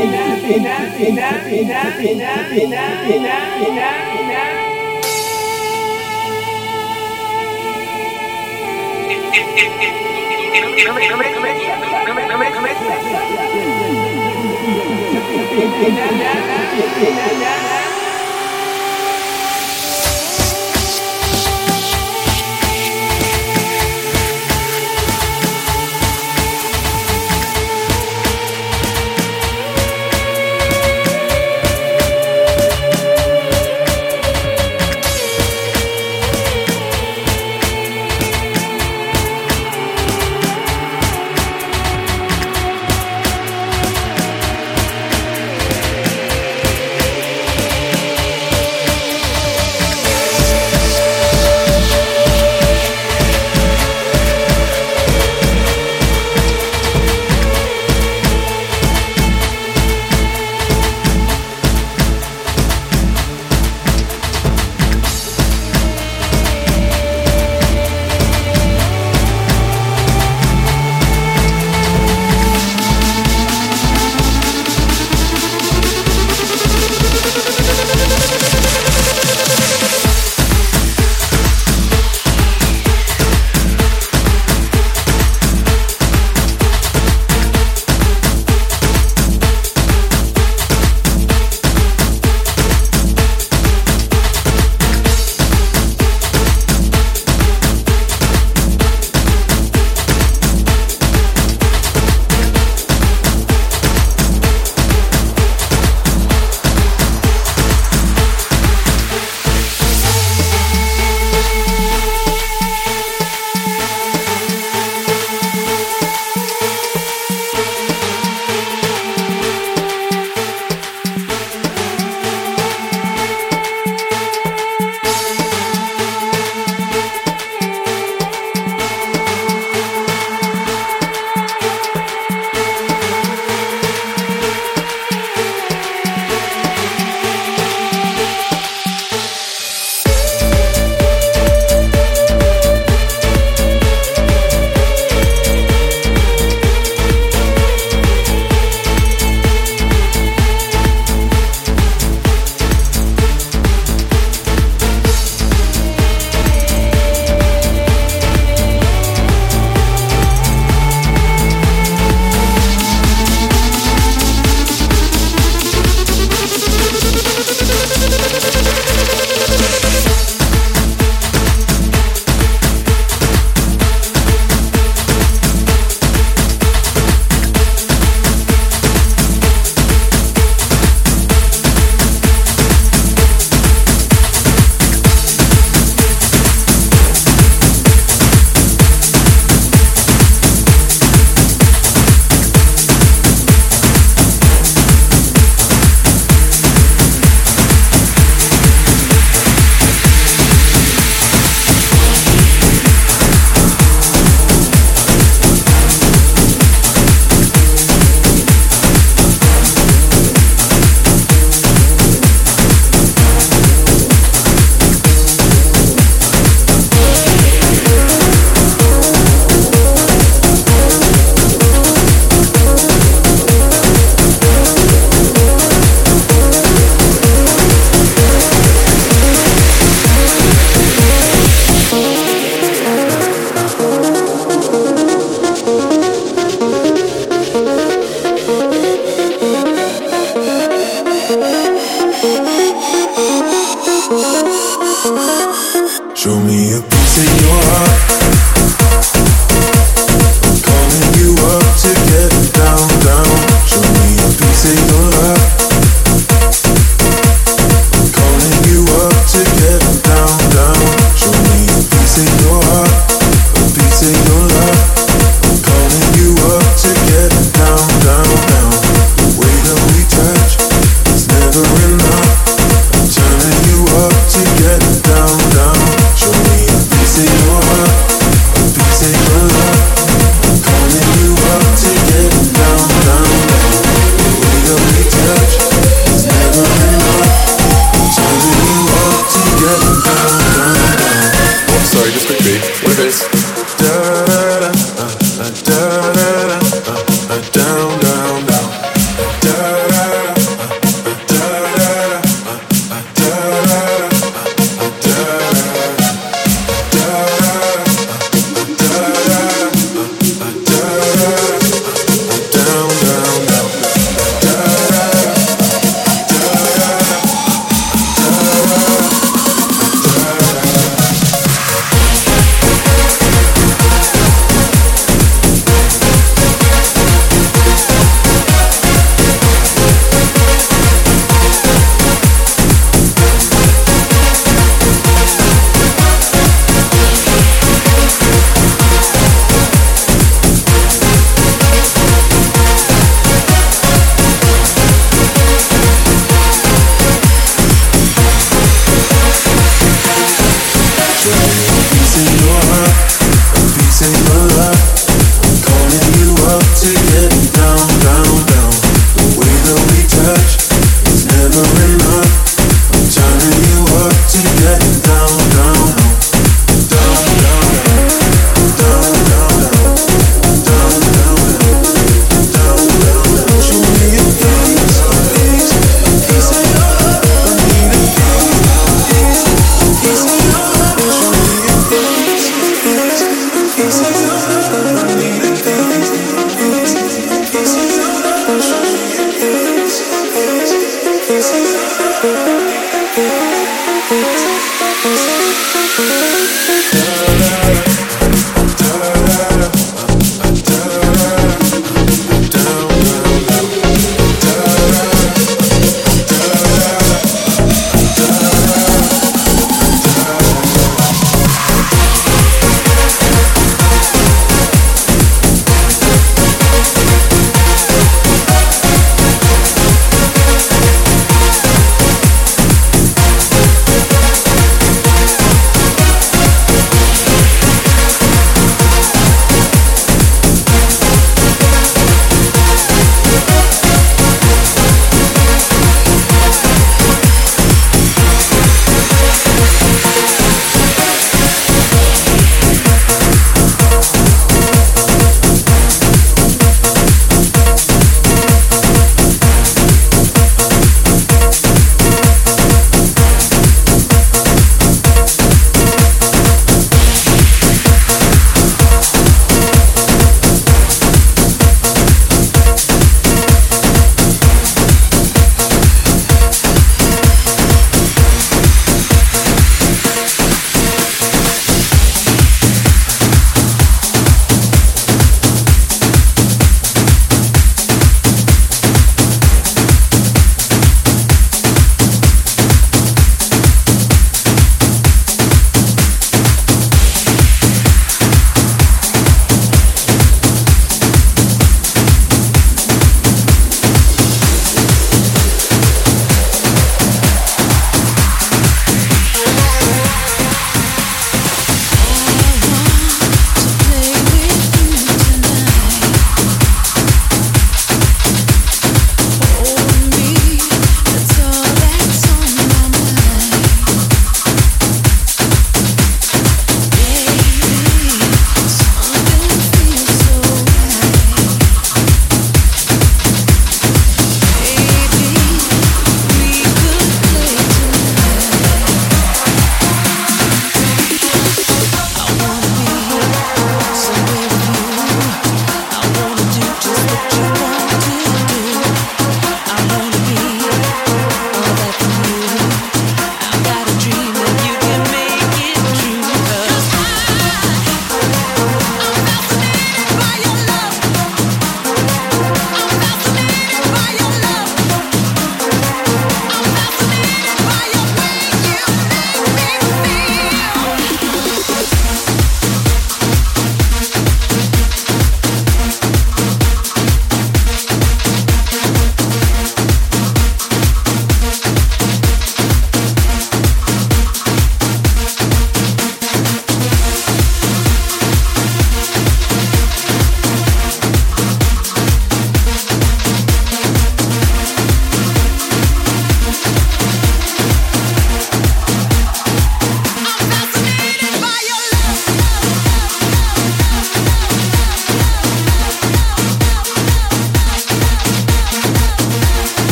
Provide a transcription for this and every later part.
Show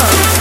sun.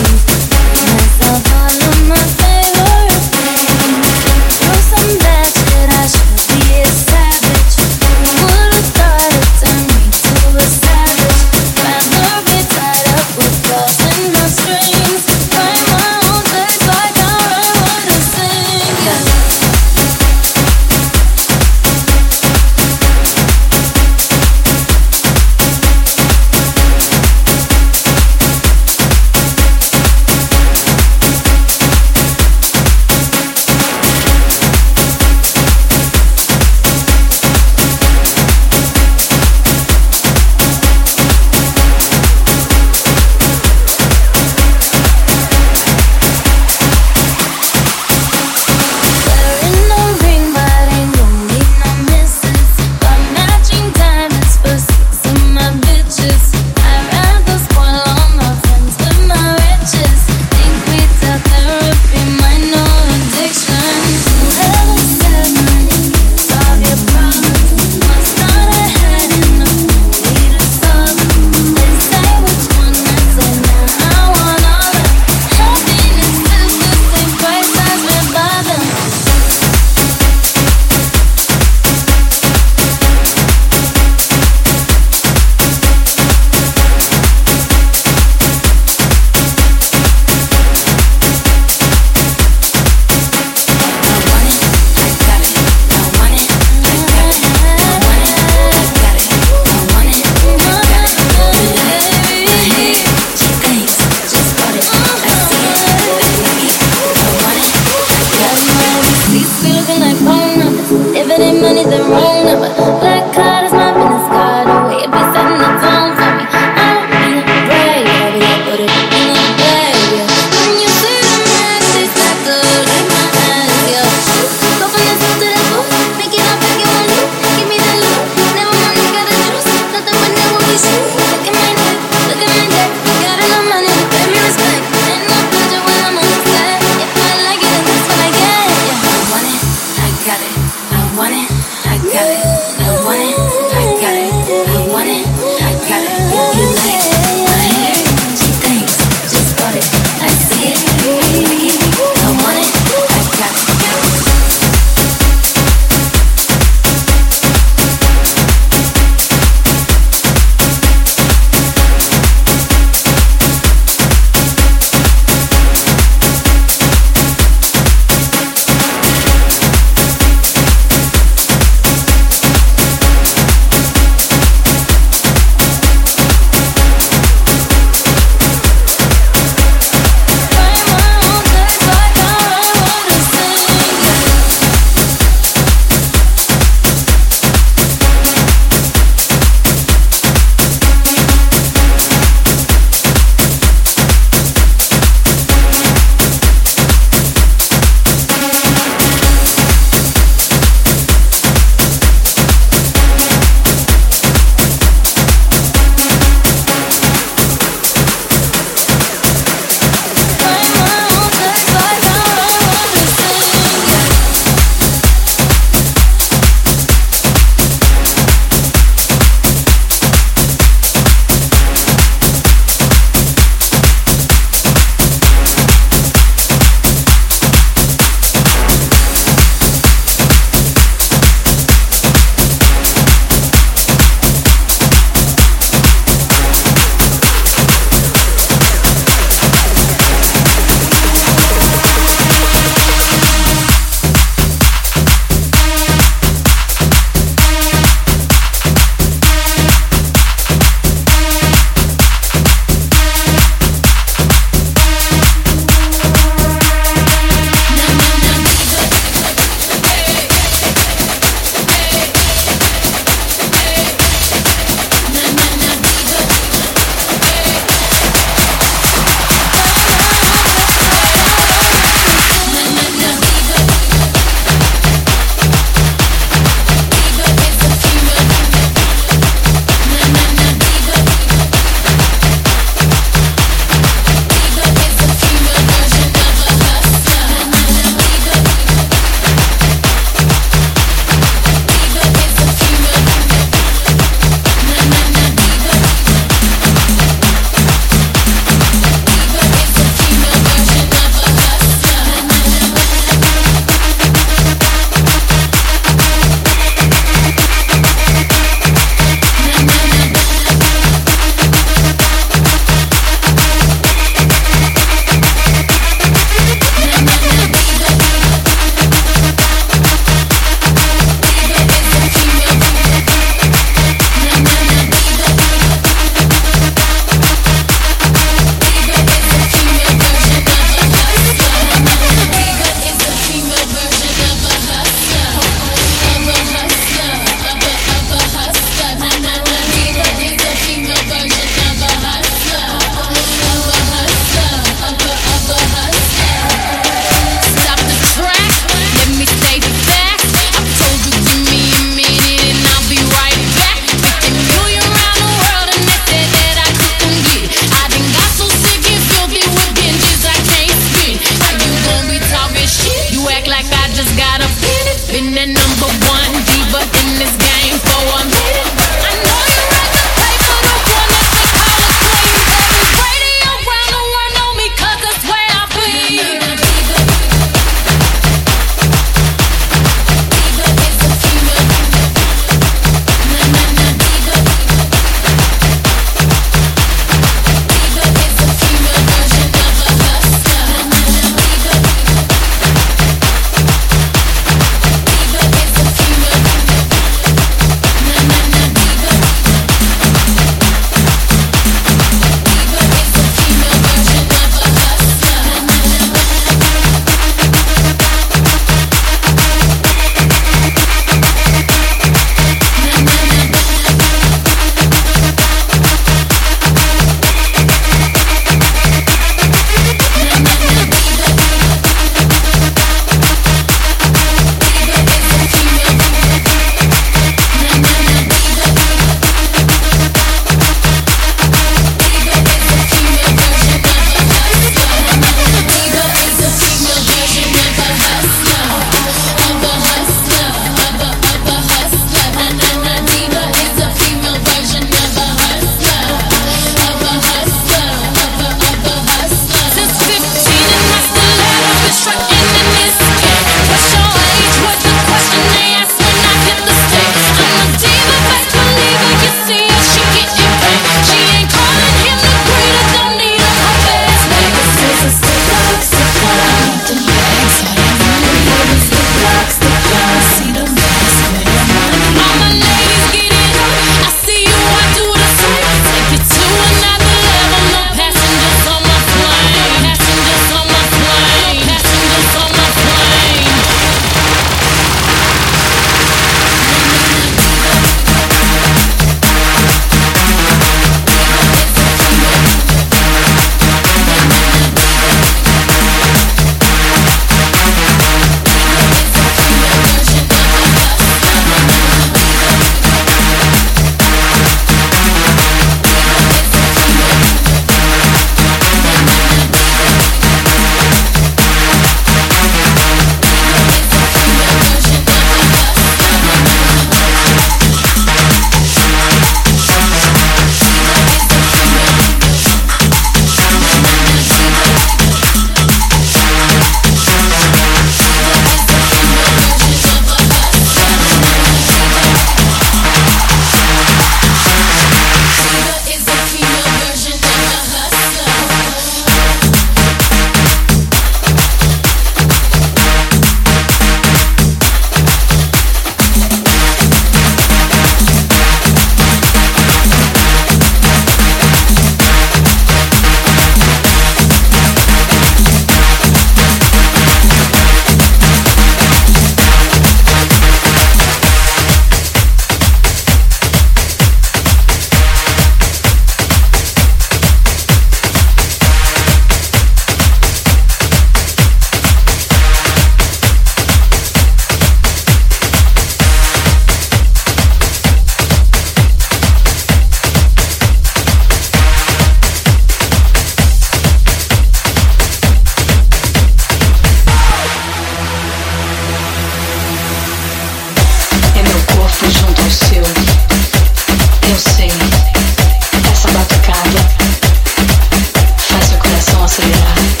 to.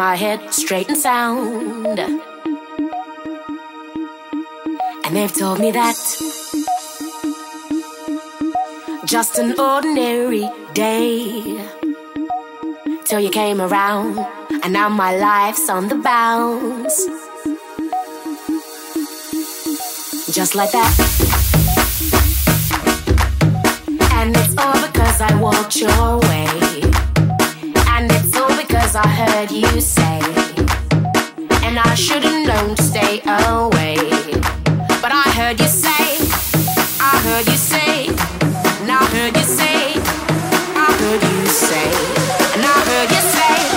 My head straight and sound. And they've told me that just an ordinary day till you came around, and now my life's on the bounce. Just like that. I walked your way. And it's all because I heard you say, and I should've known to stay away. But I heard you say, I heard you say, and I heard you say, I heard you say, and I heard you say,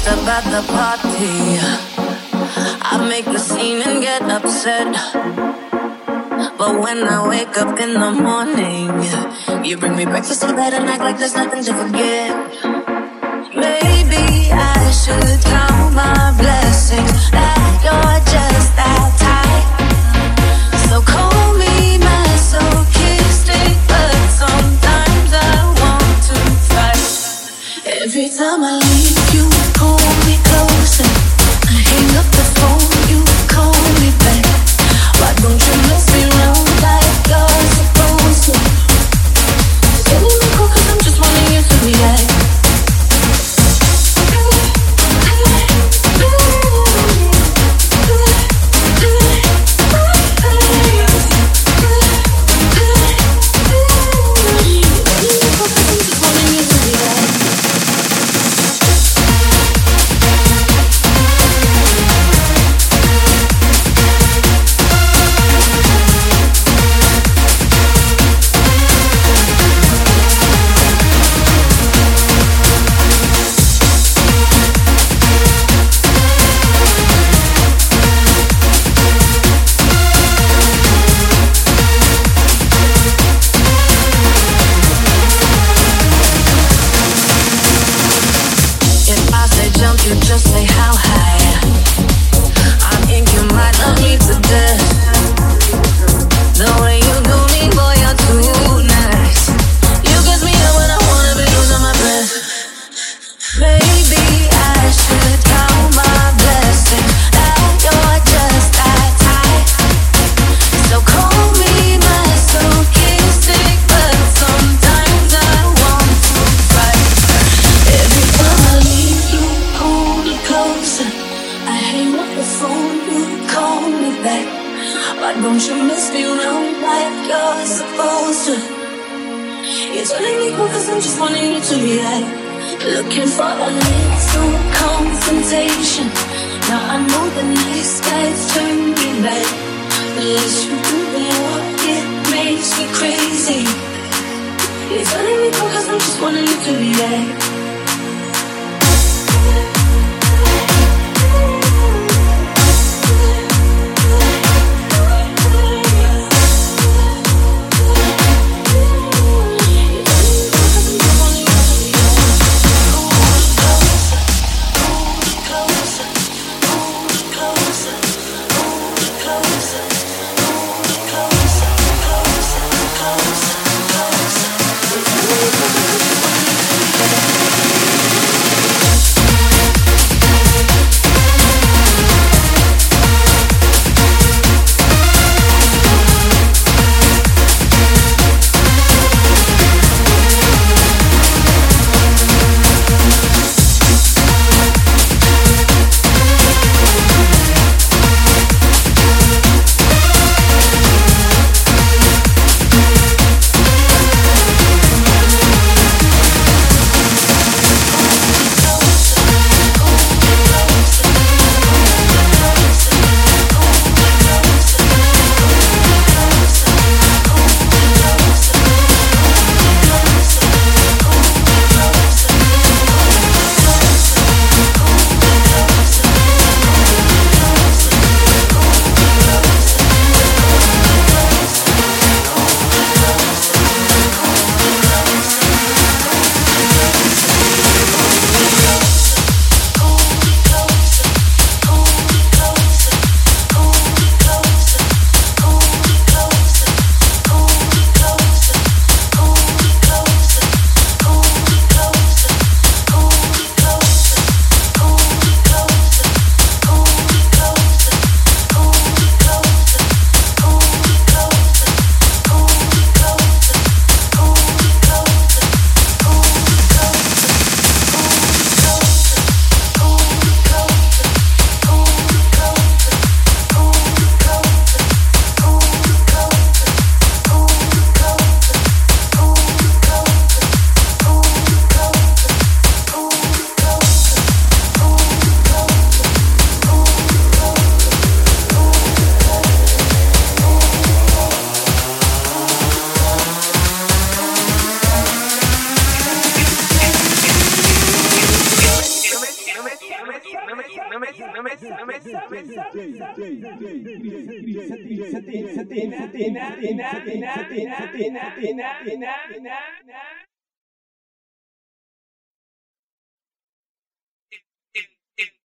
stressed about the party. I make the scene and get upset. But when I wake up in the morning, you bring me breakfast so bed and act like there's nothing to forget. Maybe I should count my blessings at your